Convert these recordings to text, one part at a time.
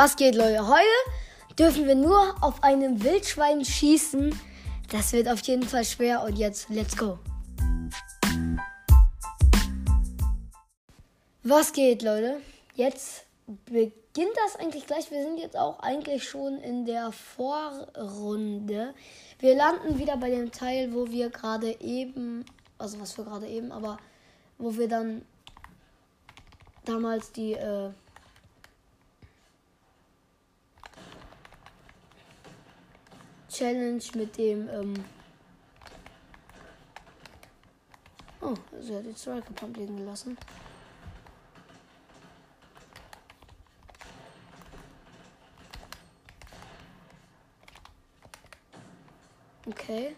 Was geht, Leute? Heute dürfen wir nur auf einem Wildschwein schießen. Das wird auf jeden Fall schwer. Und jetzt, let's go. Was geht, Leute? Jetzt beginnt das eigentlich gleich. Wir sind jetzt auch eigentlich schon in der Vorrunde. Wir landen wieder bei dem Teil, wo wir gerade eben, also was für gerade eben, aber wo wir dann damals die äh, Challenge mit dem. Ähm oh, sie hat die Striker Pump liegen gelassen. Okay.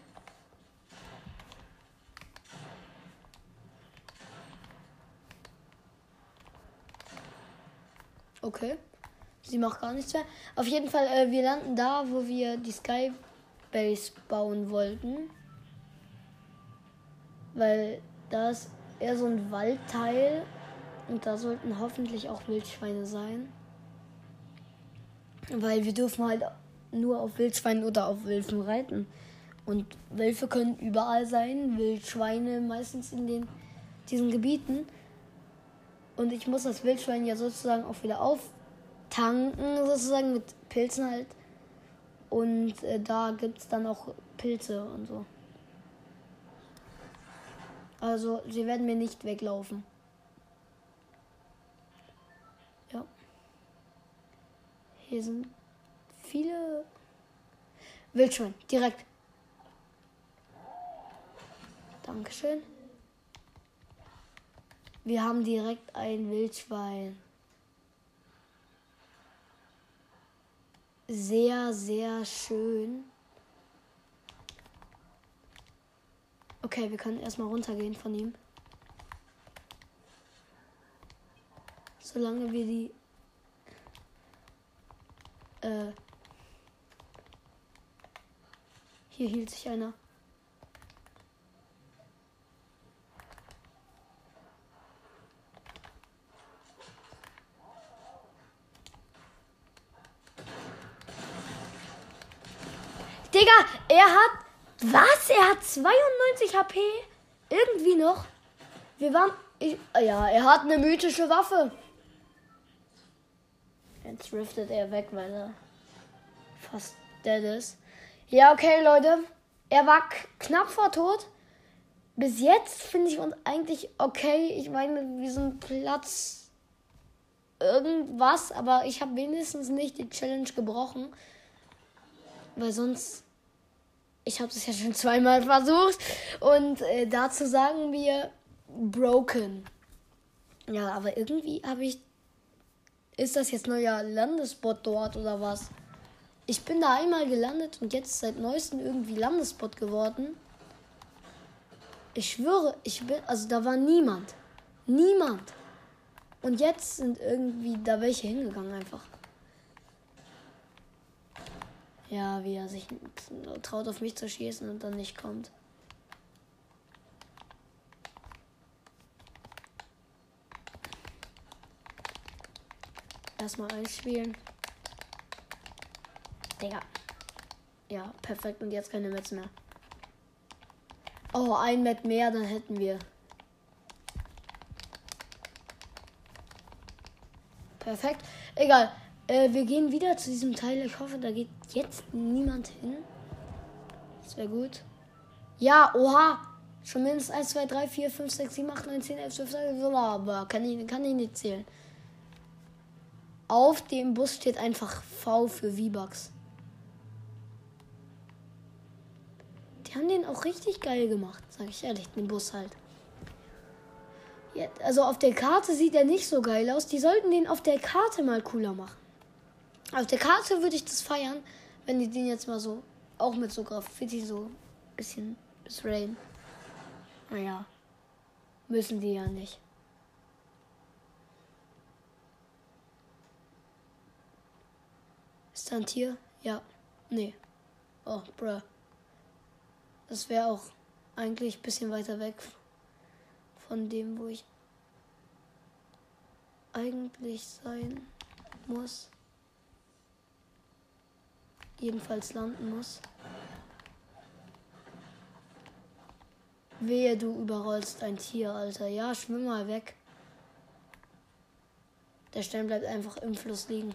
Okay. Sie macht gar nichts mehr. Auf jeden Fall, äh, wir landen da, wo wir die Skybase bauen wollten. Weil da ist eher so ein Waldteil. Und da sollten hoffentlich auch Wildschweine sein. Weil wir dürfen halt nur auf Wildschweinen oder auf Wölfen reiten. Und Wölfe können überall sein, Wildschweine meistens in den, diesen Gebieten. Und ich muss das Wildschwein ja sozusagen auch wieder auftanken, sozusagen mit Pilzen halt. Und äh, da gibt es dann auch Pilze und so. Also sie werden mir nicht weglaufen. Ja. Hier sind viele Wildschwein, direkt. Dankeschön. Wir haben direkt ein Wildschwein. Sehr, sehr schön. Okay, wir können erstmal runtergehen von ihm. Solange wir die... Äh, hier hielt sich einer. Digga, er hat. Was? Er hat 92 HP? Irgendwie noch. Wir waren. Ich, ja, er hat eine mythische Waffe. Jetzt driftet er weg, weil er fast dead ist. Ja, okay, Leute. Er war knapp vor Tod. Bis jetzt finde ich uns eigentlich okay. Ich meine, wir sind Platz irgendwas, aber ich habe wenigstens nicht die Challenge gebrochen. Weil sonst. Ich habe es ja schon zweimal versucht. Und äh, dazu sagen wir broken. Ja, aber irgendwie habe ich. Ist das jetzt neuer Landespot dort oder was? Ich bin da einmal gelandet und jetzt seit neuestem irgendwie Landespot geworden. Ich schwöre, ich bin. Also da war niemand. Niemand. Und jetzt sind irgendwie da welche hingegangen einfach. Ja, wie er sich traut, auf mich zu schießen und dann nicht kommt. Erstmal einspielen. Digga. Ja, perfekt. Und jetzt keine Metz mehr. Oh, ein Met mehr, dann hätten wir. Perfekt. Egal. Äh, wir gehen wieder zu diesem Teil. Ich hoffe, da geht jetzt niemand hin. Das wäre gut. Ja, oha. Schon mindestens 1, 2, 3, 4, 5, 6, 7, 8, 9, 10, 11, 12, 13, aber kann ich, kann ich nicht zählen. Auf dem Bus steht einfach V für V-Bucks. Die haben den auch richtig geil gemacht, sag ich ehrlich, den Bus halt. Ja, also auf der Karte sieht er nicht so geil aus. Die sollten den auf der Karte mal cooler machen. Auf der Karte würde ich das feiern, wenn die den jetzt mal so, auch mit so Graffiti so ein bisschen bis Rain. Naja, müssen die ja nicht. Ist da ein Tier? Ja. Nee. Oh, bruh. Das wäre auch eigentlich ein bisschen weiter weg von dem, wo ich eigentlich sein muss. Jedenfalls landen muss. Wehe, du überrollst ein Tier, Alter. Ja, schwimm mal weg. Der Stein bleibt einfach im Fluss liegen.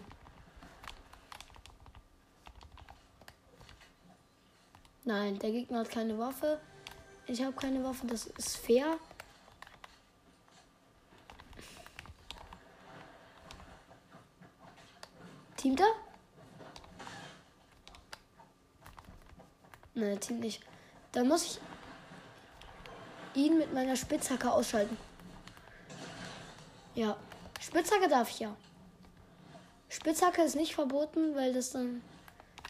Nein, der Gegner hat keine Waffe. Ich habe keine Waffe, das ist fair. Teamt er? Nein, Team nicht. Dann muss ich ihn mit meiner Spitzhacke ausschalten. Ja. Spitzhacke darf ich ja. Spitzhacke ist nicht verboten, weil das dann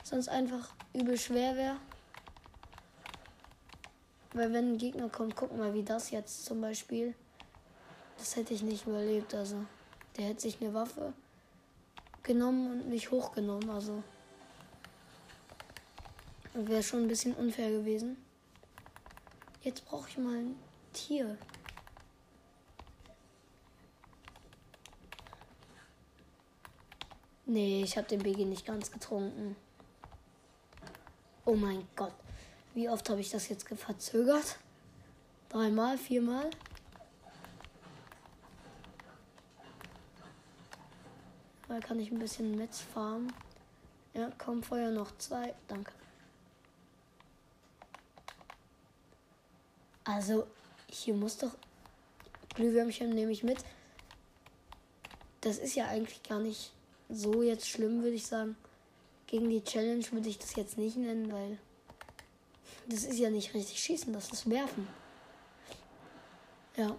sonst einfach übel schwer wäre. Weil wenn ein Gegner kommt, guck mal, wie das jetzt zum Beispiel. Das hätte ich nicht überlebt. Also, der hätte sich eine Waffe genommen und mich hochgenommen. Also, wäre schon ein bisschen unfair gewesen. Jetzt brauche ich mal ein Tier. Nee, ich habe den BG nicht ganz getrunken. Oh mein Gott. Wie oft habe ich das jetzt verzögert? Dreimal, viermal? Da kann ich ein bisschen Metz farmen. Ja, komm, Feuer noch zwei. Danke. Also, hier muss doch. Glühwürmchen nehme ich mit. Das ist ja eigentlich gar nicht so jetzt schlimm, würde ich sagen. Gegen die Challenge würde ich das jetzt nicht nennen, weil. Das ist ja nicht richtig schießen, das ist werfen. Ja.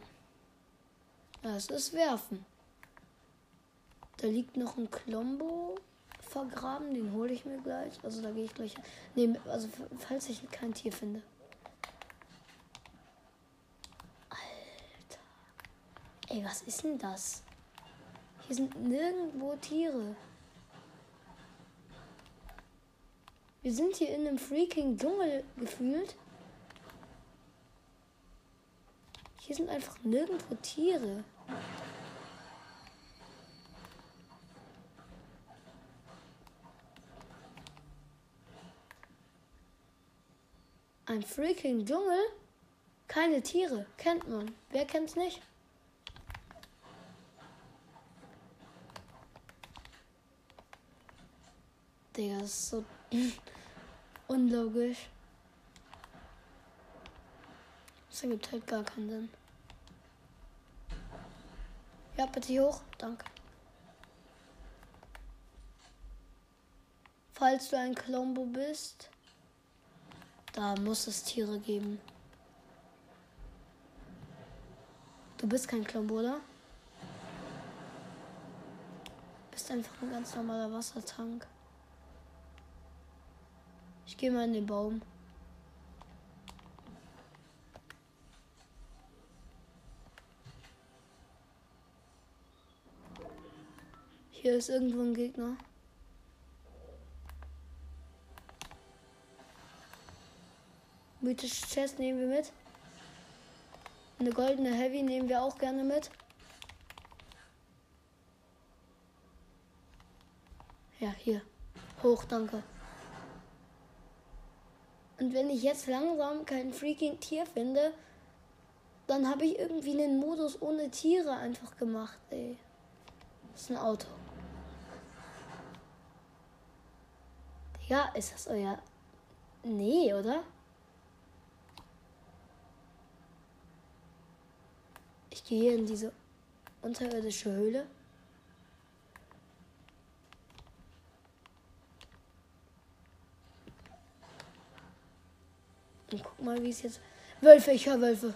Das ist werfen. Da liegt noch ein Klombo vergraben, den hole ich mir gleich. Also da gehe ich gleich. Nee, also falls ich kein Tier finde. Ey, was ist denn das? Hier sind nirgendwo Tiere. Wir sind hier in einem freaking Dschungel gefühlt. Hier sind einfach nirgendwo Tiere. Ein freaking Dschungel? Keine Tiere. Kennt man. Wer kennt's nicht? Digga, das ist so unlogisch. Das ergibt halt gar keinen Sinn. Ja, bitte hoch. Danke. Falls du ein Klombo bist, da muss es Tiere geben. Du bist kein Klombo, oder? Bist einfach ein ganz normaler Wassertank. Gehe mal in den Baum. Hier ist irgendwo ein Gegner. Mythische Chest nehmen wir mit. Eine goldene Heavy nehmen wir auch gerne mit. Ja, hier. Hoch, danke. Und wenn ich jetzt langsam kein freaking Tier finde, dann habe ich irgendwie einen Modus ohne Tiere einfach gemacht, ey. Das ist ein Auto. Ja, ist das euer. Nee, oder? Ich gehe hier in diese unterirdische Höhle. Und guck mal, wie es jetzt. Wölfe, ich höre Wölfe.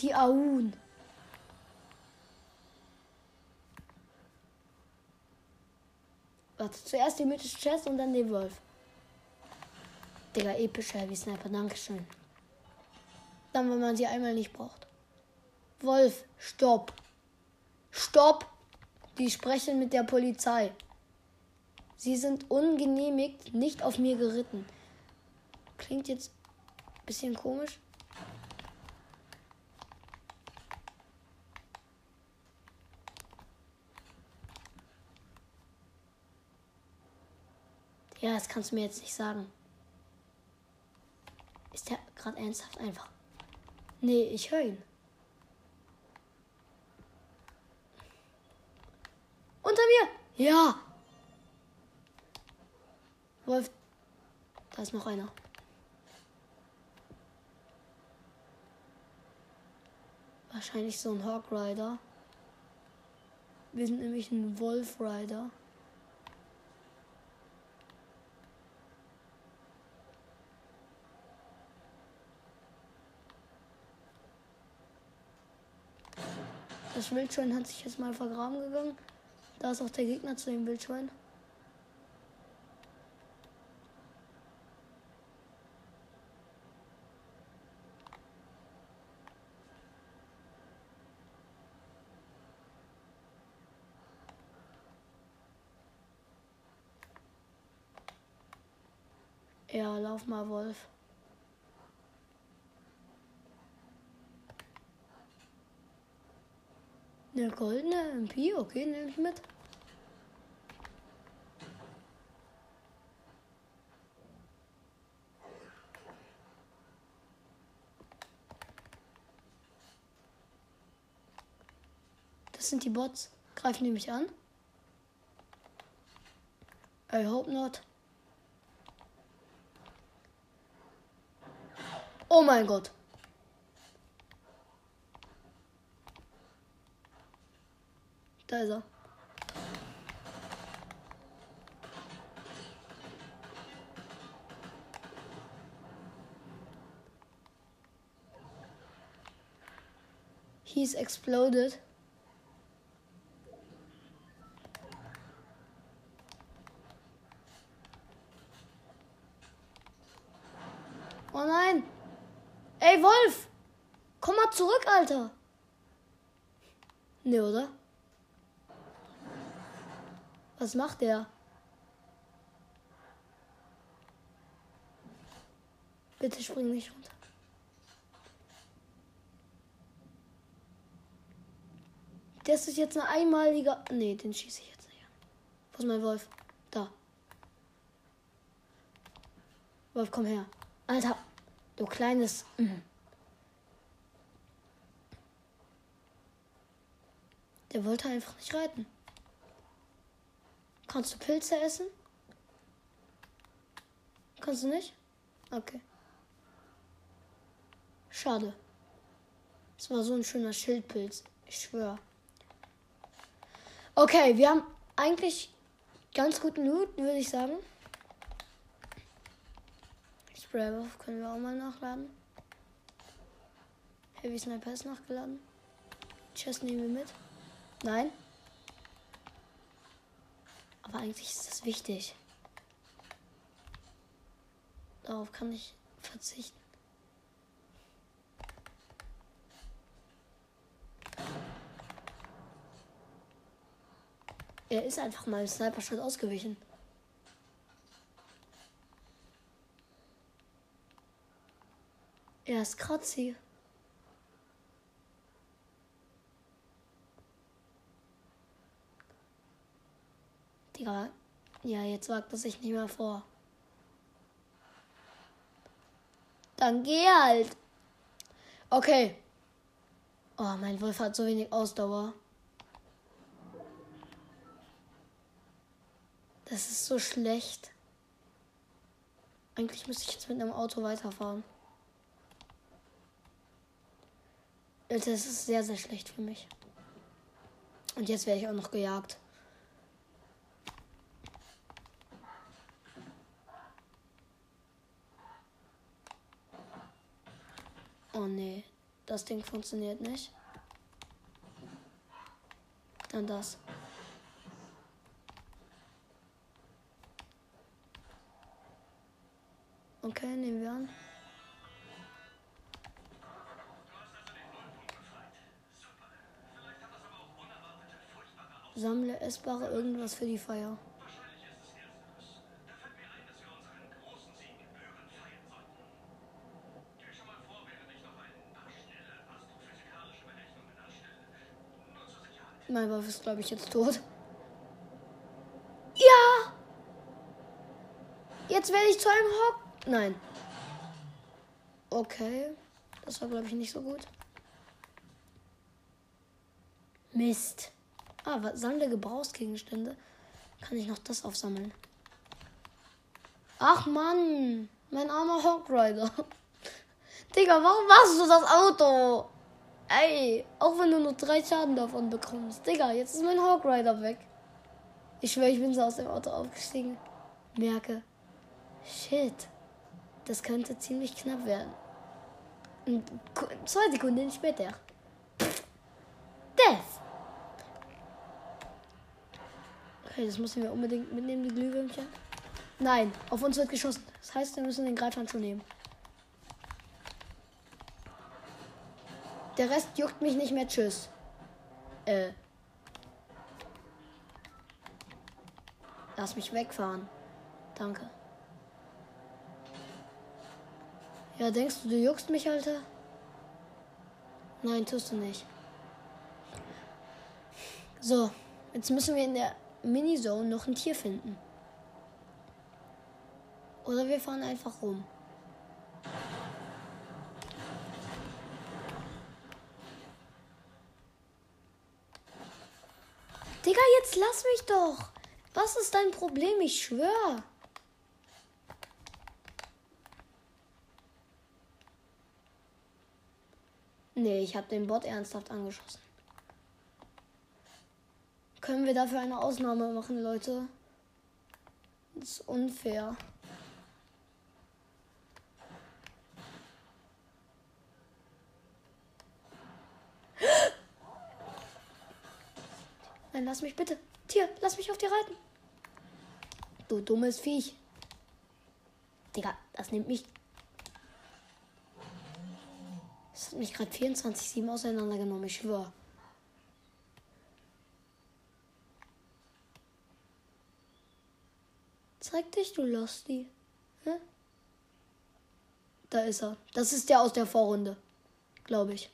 Die Aun. Warte, zuerst die mythische Chest und dann den Wolf. Digga, epischer Heavy Sniper, Dankeschön. Dann, wenn man sie einmal nicht braucht. Wolf, stopp. Stopp. Die sprechen mit der Polizei. Sie sind ungenehmigt nicht auf mir geritten. Klingt jetzt Bisschen komisch. Ja, das kannst du mir jetzt nicht sagen. Ist der gerade ernsthaft einfach? Nee, ich höre ihn. Unter mir! Ja! Wolf, da ist noch einer. Wahrscheinlich so ein Hawk Rider. Wir sind nämlich ein Wolf Rider. Das Wildschwein hat sich jetzt mal vergraben gegangen. Da ist auch der Gegner zu dem Wildschwein. Ja, lauf mal, Wolf. Eine goldene MP, okay, nehme ich mit. Das sind die Bots. Greifen die mich an? I hope not. Oh mein Gott. Da ist er. He's exploded. Was macht der? Bitte spring nicht runter. Das ist jetzt ein einmaliger. Nee, den schieße ich jetzt nicht an. Wo ist mein Wolf? Da. Wolf, komm her. Alter, du kleines. Mhm. Der wollte einfach nicht reiten. Kannst du Pilze essen? Kannst du nicht? Okay. Schade. Es war so ein schöner Schildpilz. Ich schwöre. Okay, wir haben eigentlich ganz guten Loot, würde ich sagen. Spraybuff können wir auch mal nachladen. Heavy Sniper ist nachgeladen. Chest nehmen wir mit. Nein. Aber eigentlich ist das wichtig. Darauf kann ich verzichten. Er ist einfach mal im Sniper-Shot ausgewichen. Er ist Kratzi. Digga. Ja, jetzt wagt es sich nicht mehr vor. Dann geh halt. Okay. Oh, mein Wolf hat so wenig Ausdauer. Das ist so schlecht. Eigentlich müsste ich jetzt mit einem Auto weiterfahren. Das ist sehr, sehr schlecht für mich. Und jetzt werde ich auch noch gejagt. Oh nee, das Ding funktioniert nicht. Dann das. Okay, nehmen wir an. Sammle essbare irgendwas für die Feier. Mein Wolf ist, glaube ich, jetzt tot. Ja! Jetzt werde ich zu einem Hock. Nein. Okay. Das war, glaube ich, nicht so gut. Mist. Ah, was, sammle Gebrauchsgegenstände. Kann ich noch das aufsammeln? Ach Mann. Mein armer Hawkrider. Digga, warum machst du das Auto? Ey, auch wenn du nur drei Schaden davon bekommst. Digga, jetzt ist mein Hawkrider weg. Ich schwöre, ich bin so aus dem Auto aufgestiegen. Merke. Shit. Das könnte ziemlich knapp werden. Und zwei Sekunden später. Death. Okay, das müssen wir unbedingt mitnehmen, die Glühwürmchen. Nein, auf uns wird geschossen. Das heißt, wir müssen den Greifhandschuh nehmen. Der Rest juckt mich nicht mehr. Tschüss. Äh. Lass mich wegfahren. Danke. Ja, denkst du, du juckst mich, Alter? Nein, tust du nicht. So, jetzt müssen wir in der Minizone noch ein Tier finden. Oder wir fahren einfach rum. Digga, jetzt lass mich doch. Was ist dein Problem? Ich schwöre. Nee, ich habe den Bot ernsthaft angeschossen. Können wir dafür eine Ausnahme machen, Leute? Das ist unfair. Lass mich bitte. Tier, lass mich auf dir reiten. Du dummes Viech. Digga, das nimmt mich. Das hat mich gerade 24-7 auseinandergenommen, ich schwöre. Zeig dich, du Losty. Hä? Da ist er. Das ist der aus der Vorrunde. Glaube ich.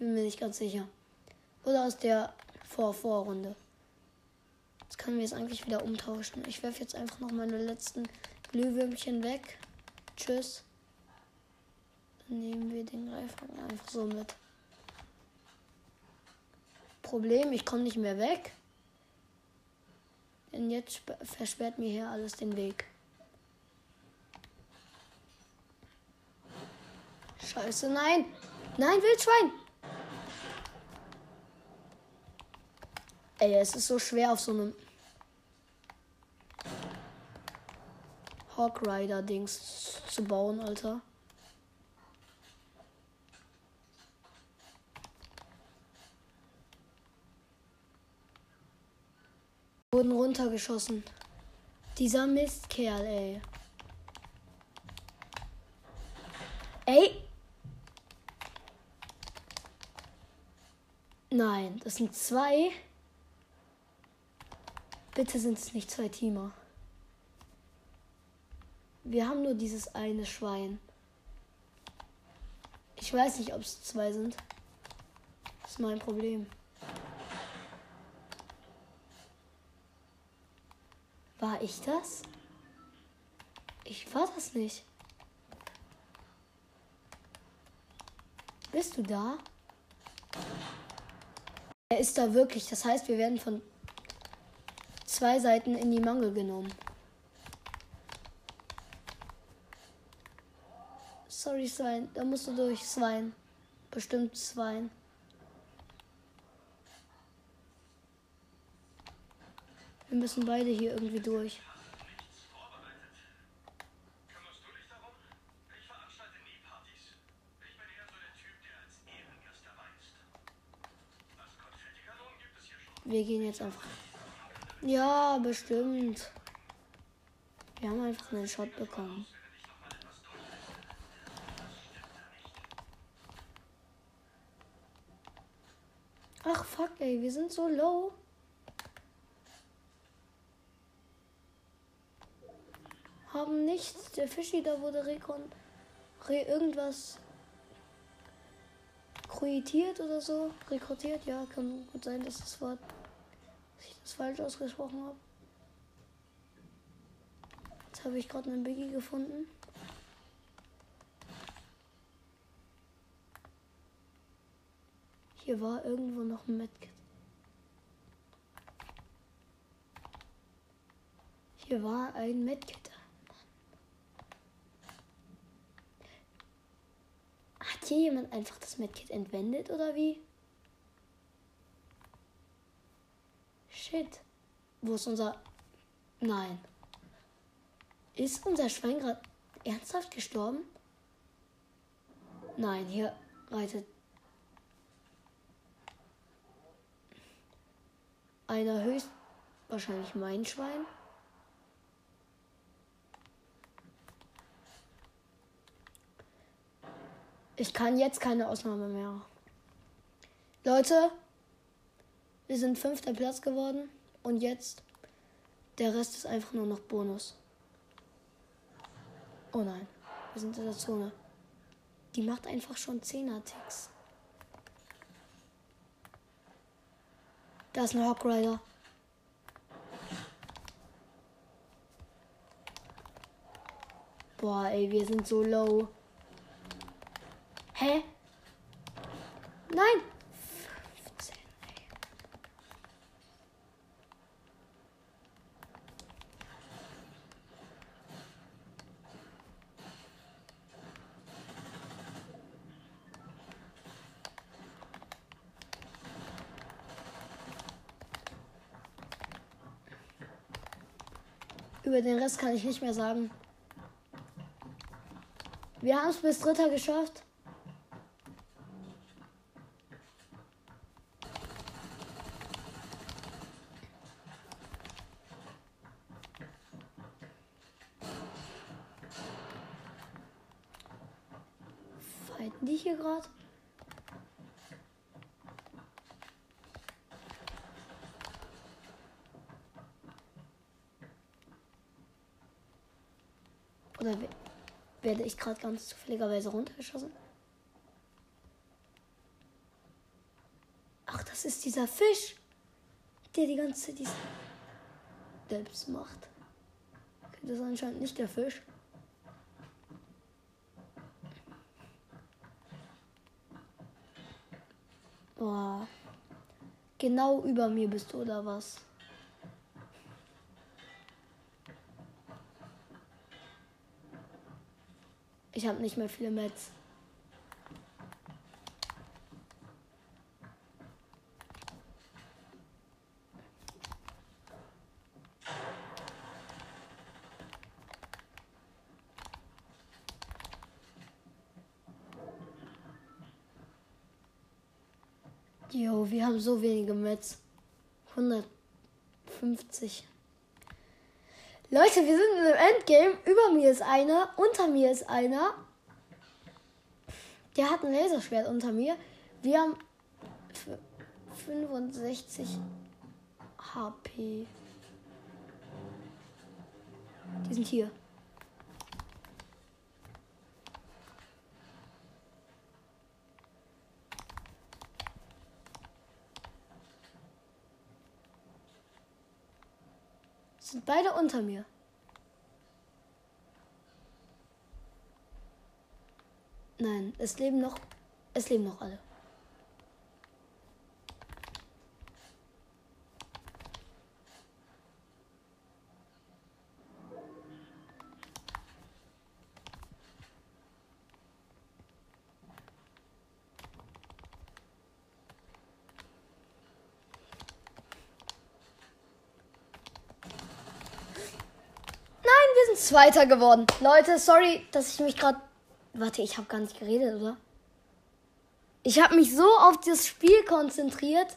Bin mir nicht ganz sicher. Oder aus der Vor-Vorrunde. Jetzt können wir es eigentlich wieder umtauschen. Ich werfe jetzt einfach noch meine letzten Glühwürmchen weg. Tschüss. Dann nehmen wir den Greifhaken einfach so mit. Problem, ich komme nicht mehr weg. Denn jetzt versperrt mir hier alles den Weg. Scheiße, nein! Nein, Wildschwein! Ey, es ist so schwer auf so einem Hawk Rider Dings zu bauen, Alter. Wurden runtergeschossen. Dieser Mistkerl, ey. Ey. Nein, das sind zwei. Bitte sind es nicht zwei Teamer. Wir haben nur dieses eine Schwein. Ich weiß nicht, ob es zwei sind. Das ist mein Problem. War ich das? Ich war das nicht. Bist du da? Er ist da wirklich. Das heißt, wir werden von zwei Seiten in die Mangel genommen. Sorry, Svein. Da musst du durch, Svein. Bestimmt Svein. Wir müssen beide hier irgendwie durch. Wir gehen jetzt einfach ja, bestimmt. Wir haben einfach einen Shot bekommen. Ach fuck, ey, wir sind so low. haben nichts. Der Fischi, da wurde Rekon. Re irgendwas. Kruitiert oder so. Rekrutiert, ja, kann gut sein, dass das Wort. Das falsch ausgesprochen habe. Jetzt habe ich gerade einen Biggie gefunden. Hier war irgendwo noch ein Medkit. Hier war ein Medkit. Hat hier jemand einfach das Medkit entwendet oder wie? Shit. Wo ist unser... Nein. Ist unser Schwein gerade ernsthaft gestorben? Nein, hier reitet einer höchst wahrscheinlich mein Schwein. Ich kann jetzt keine Ausnahme mehr. Leute, wir sind fünfter Platz geworden und jetzt der Rest ist einfach nur noch Bonus. Oh nein, wir sind in der Zone. Die macht einfach schon 10er-Ticks. Da ist ein Hawk Rider. Boah, ey, wir sind so low. Hä? Nein! 15, ey. Über den Rest kann ich nicht mehr sagen. Wir haben es bis Dritter geschafft. Fighten die hier gerade? Oder we- werde ich gerade ganz zufälligerweise runtergeschossen? Ach, das ist dieser Fisch, der die ganze Zeit diesen Delps macht. Okay, das ist anscheinend nicht der Fisch. Boah. Genau über mir bist du, oder was? Ich habe nicht mehr viele Mets. Jo, wir haben so wenige Mets. 150. Leute, wir sind im Endgame. Über mir ist einer, unter mir ist einer. Der hat ein Laserschwert unter mir. Wir haben f- 65 HP. Die sind hier. Sind beide unter mir. Nein, es leben noch. Es leben noch alle. Nein, wir sind Zweiter geworden. Leute, sorry, dass ich mich gerade. Warte, ich habe gar nicht geredet, oder? Ich habe mich so auf das Spiel konzentriert.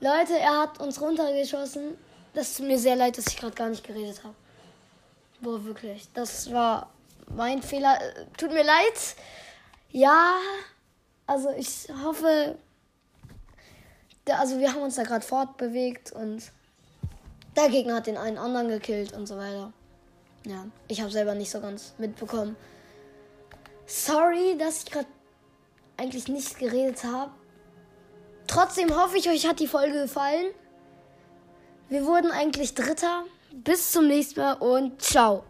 Leute, er hat uns runtergeschossen. Das tut mir sehr leid, dass ich gerade gar nicht geredet habe. Boah, wirklich. Das war mein Fehler. Tut mir leid. Ja, also ich hoffe. Also wir haben uns da gerade fortbewegt und der Gegner hat den einen anderen gekillt und so weiter. Ja, ich habe selber nicht so ganz mitbekommen. Sorry, dass ich gerade eigentlich nicht geredet habe. Trotzdem hoffe ich, euch hat die Folge gefallen. Wir wurden eigentlich Dritter. Bis zum nächsten Mal und ciao.